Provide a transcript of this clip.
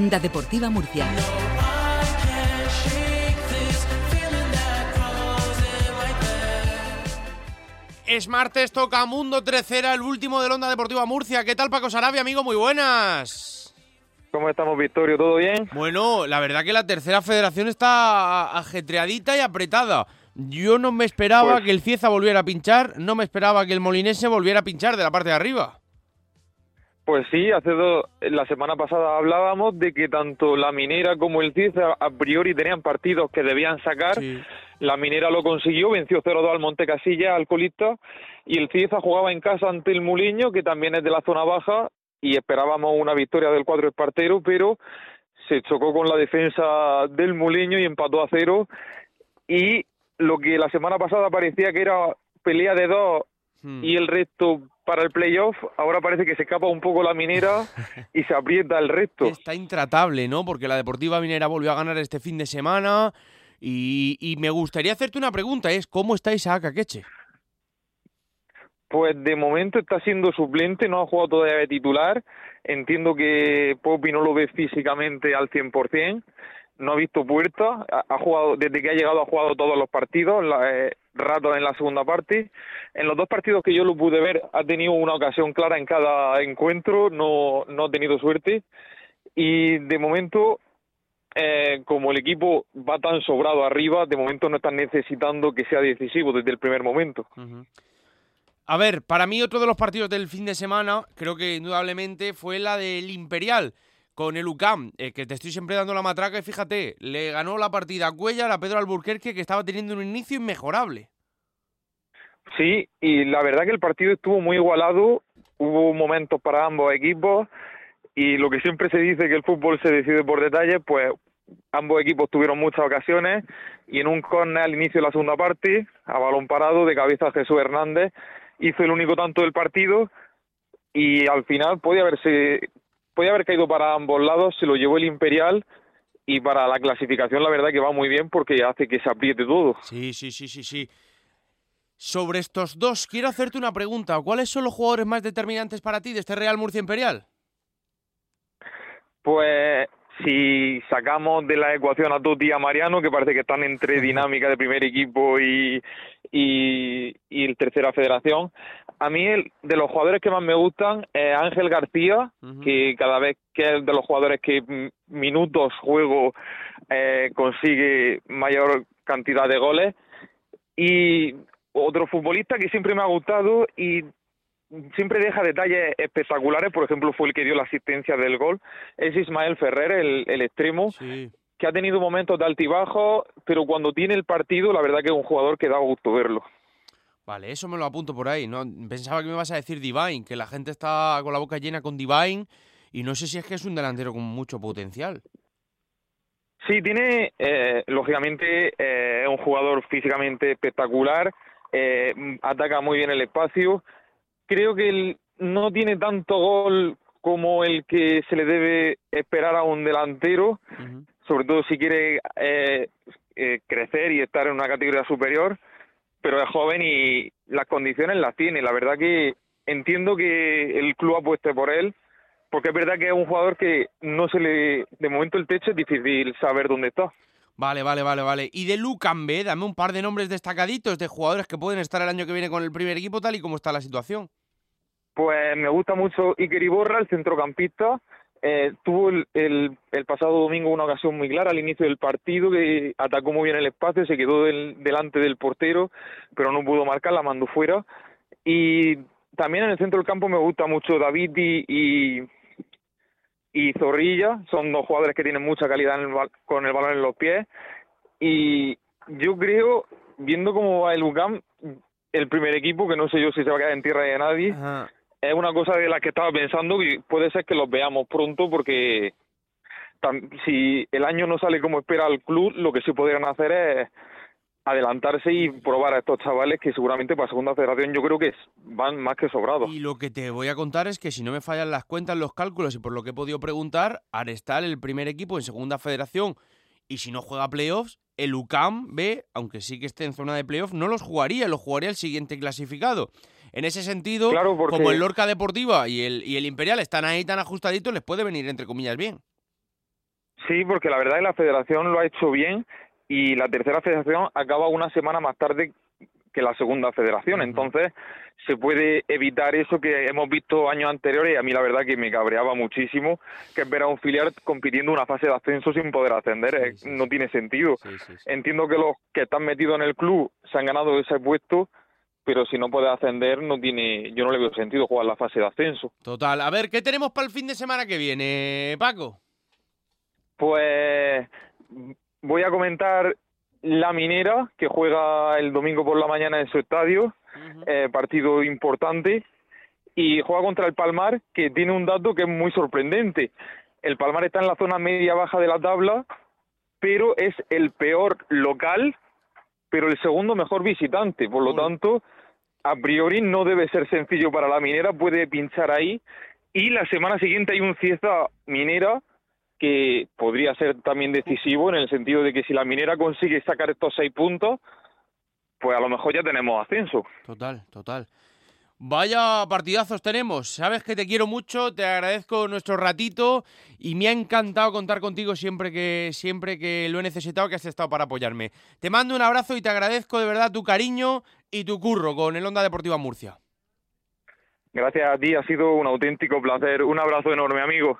Onda Deportiva Murcia. Es martes, toca Mundo Trecera, el último de Onda Deportiva Murcia. ¿Qué tal, Paco Sarabia, amigo? Muy buenas. ¿Cómo estamos, Victorio? ¿Todo bien? Bueno, la verdad que la tercera federación está ajetreadita y apretada. Yo no me esperaba Pues- que el Cieza volviera a pinchar, no me esperaba que el Molinense volviera a pinchar de la parte de arriba. Pues sí, hace dos, la semana pasada hablábamos de que tanto la Minera como el CISA a priori tenían partidos que debían sacar. Sí. La Minera lo consiguió, venció 0-2 al Monte Casilla, al colista, y el CISA jugaba en casa ante el Muliño, que también es de la zona baja, y esperábamos una victoria del cuadro espartero, pero se chocó con la defensa del Muliño y empató a cero. Y lo que la semana pasada parecía que era pelea de dos Hmm. y el resto para el playoff, ahora parece que se escapa un poco la minera y se aprieta el resto. Está intratable, ¿no? Porque la Deportiva Minera volvió a ganar este fin de semana. Y, y me gustaría hacerte una pregunta, es ¿cómo está Isaac Akeche? Pues de momento está siendo suplente, no ha jugado todavía de titular. Entiendo que Popi no lo ve físicamente al 100%. No ha visto puerta. Ha, jugado, desde que ha llegado ha jugado todos los partidos, eh, ratos en la segunda parte. En los dos partidos que yo lo pude ver ha tenido una ocasión clara en cada encuentro, no, no ha tenido suerte. Y de momento eh, como el equipo va tan sobrado arriba, de momento no están necesitando que sea decisivo desde el primer momento. A ver, para mí otro de los partidos del fin de semana, creo que indudablemente fue la del Imperial con el UCAM, eh, que te estoy siempre dando la matraca y fíjate, le ganó la partida a Cuellar a Pedro Alburquerque que estaba teniendo un inicio inmejorable. Sí, y la verdad que el partido estuvo muy igualado, hubo momentos para ambos equipos y lo que siempre se dice que el fútbol se decide por detalles, pues ambos equipos tuvieron muchas ocasiones y en un córner al inicio de la segunda parte, a balón parado de cabeza Jesús Hernández, hizo el único tanto del partido y al final podía haberse podía haber caído para ambos lados, se lo llevó el Imperial y para la clasificación la verdad que va muy bien porque hace que se apriete todo. Sí, sí, sí, sí, sí. Sobre estos dos, quiero hacerte una pregunta. ¿Cuáles son los jugadores más determinantes para ti de este Real Murcia Imperial? Pues si sacamos de la ecuación a Totti y a Mariano, que parece que están entre dinámica de primer equipo y, y, y el tercera federación, a mí el, de los jugadores que más me gustan es Ángel García, que cada vez que es de los jugadores que minutos juego eh, consigue mayor cantidad de goles, y otro futbolista que siempre me ha gustado y siempre deja detalles espectaculares, por ejemplo fue el que dio la asistencia del gol, es Ismael Ferrer, el, el extremo, Sí. que ha tenido momentos de altibajos, pero cuando tiene el partido, la verdad que es un jugador que da gusto verlo. Vale, eso me lo apunto por ahí. ¿no? Pensaba que me ibas a decir Divine, que la gente está con la boca llena con Divine y no sé si es que es un delantero con mucho potencial. Sí, tiene, eh, lógicamente, eh, es un jugador físicamente espectacular, eh, ataca muy bien el espacio. Creo que él no tiene tanto gol como el que se le debe esperar a un delantero, sobre todo si quiere eh, eh, crecer y estar en una categoría superior, pero es joven y las condiciones las tiene. La verdad que entiendo que el club apueste por él, porque es verdad que es un jugador que no se le, de momento el techo es difícil saber dónde está. Vale, vale, vale, vale. Y de Lucambe, dame un par de nombres destacaditos de jugadores que pueden estar el año que viene con el primer equipo tal y como está la situación. Pues me gusta mucho Iker Iborra, el centrocampista. Eh, tuvo el, el, el pasado domingo una ocasión muy clara al inicio del partido que atacó muy bien el espacio, se quedó del- delante del portero, pero no pudo marcar, la mandó fuera. Y también en el centro del campo me gusta mucho David y, y, Zorrilla, son dos jugadores que tienen mucha calidad en el con el balón en los pies. Y yo creo, viendo cómo va el UCAM, el primer equipo, que no sé yo si se va a quedar en tierra de nadie. Es una cosa de la que estaba pensando y puede ser que los veamos pronto porque si el año no sale como espera el club, lo que sí podrían hacer es adelantarse y probar a estos chavales que seguramente para segunda federación yo creo que van más que sobrados. Y lo que te voy a contar es que si no me fallan las cuentas, los cálculos y por lo que he podido preguntar, Arestal, el primer equipo en segunda federación, y si no juega playoffs, el UCAM B, aunque sí que esté en zona de playoffs, no los jugaría, los jugaría el siguiente clasificado. En ese sentido, Claro, porque- como el Lorca Deportiva y el, y el Imperial están ahí tan ajustaditos, les puede venir entre comillas bien. Sí, porque la verdad es que la federación lo ha hecho bien y la tercera federación acaba una semana más tarde que la segunda federación. Entonces, se puede evitar eso que hemos visto años anteriores y a mí la verdad que me cabreaba muchísimo, que es ver a un filial compitiendo una fase de ascenso sin poder ascender. no tiene sentido. Entiendo que los que están metidos en el club se han ganado ese puesto, pero si no puede ascender, no tiene, yo no le veo sentido jugar la fase de ascenso. Total. A ver, ¿qué tenemos para el fin de semana que viene, Paco? Pues voy a comentar la Minera, que juega el domingo por la mañana en su estadio, eh, partido importante, y juega contra el Palmar, que tiene un dato que es muy sorprendente. El Palmar está en la zona media-baja de la tabla, pero es el peor local, pero el segundo mejor visitante. Por lo tanto, a priori no debe ser sencillo para la Minera, puede pinchar ahí. Y la semana siguiente hay un fiesta minera que podría ser también decisivo en el sentido de que si la minera consigue sacar estos seis puntos, pues a lo mejor ya tenemos ascenso. Total, total. Vaya partidazos tenemos. Sabes que te quiero mucho, te agradezco nuestro ratito y me ha encantado contar contigo siempre que siempre que lo he necesitado, que has estado para apoyarme. Te mando un abrazo y te agradezco de verdad tu cariño y tu curro con el Onda Deportiva Murcia. Gracias a ti, ha sido un auténtico placer. Un abrazo enorme, amigo.